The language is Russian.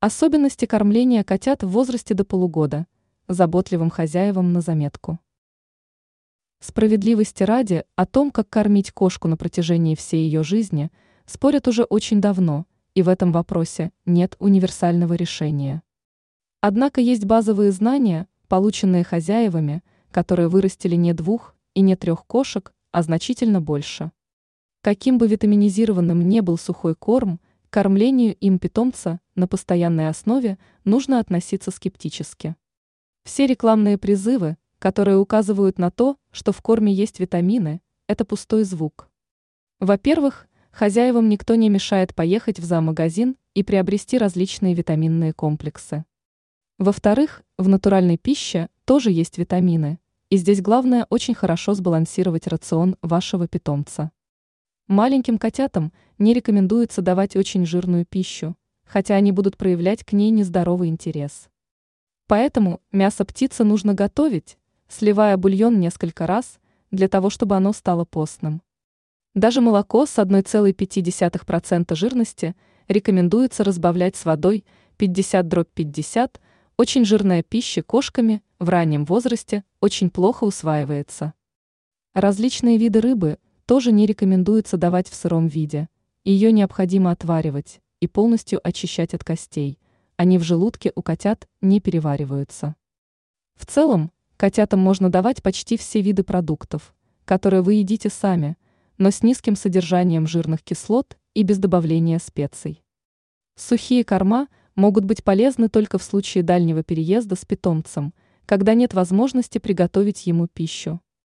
Особенности кормления котят в возрасте до полугода. Заботливым хозяевам на заметку. Справедливости ради, о том, как кормить кошку на протяжении всей ее жизни, спорят уже очень давно, и в этом вопросе нет универсального решения. Однако есть базовые знания, полученные хозяевами, которые вырастили не двух и не трех кошек, а значительно больше. Каким бы витаминизированным не был сухой корм, кормлению им питомца на постоянной основе нужно относиться скептически. Все рекламные призывы, которые указывают на то, что в корме есть витамины, это пустой звук. Во-первых, хозяевам никто не мешает поехать в зоомагазин и приобрести различные витаминные комплексы. Во-вторых, в натуральной пище тоже есть витамины, и здесь главное очень хорошо сбалансировать рацион вашего питомца. Маленьким котятам не рекомендуется давать очень жирную пищу, хотя они будут проявлять к ней нездоровый интерес. Поэтому мясо птицы нужно готовить, сливая бульон несколько раз, для того, чтобы оно стало постным. Даже молоко с 1,5% жирности рекомендуется разбавлять с водой 50-50 очень жирная пища кошками в раннем возрасте очень плохо усваивается. Различные виды рыбы тоже не рекомендуется давать в сыром виде. Ее необходимо отваривать и полностью очищать от костей. Они в желудке у котят не перевариваются. В целом, котятам можно давать почти все виды продуктов, которые вы едите сами, но с низким содержанием жирных кислот и без добавления специй. Сухие корма – могут быть полезны только в случае дальнего переезда с питомцем, когда нет возможности приготовить ему пищу.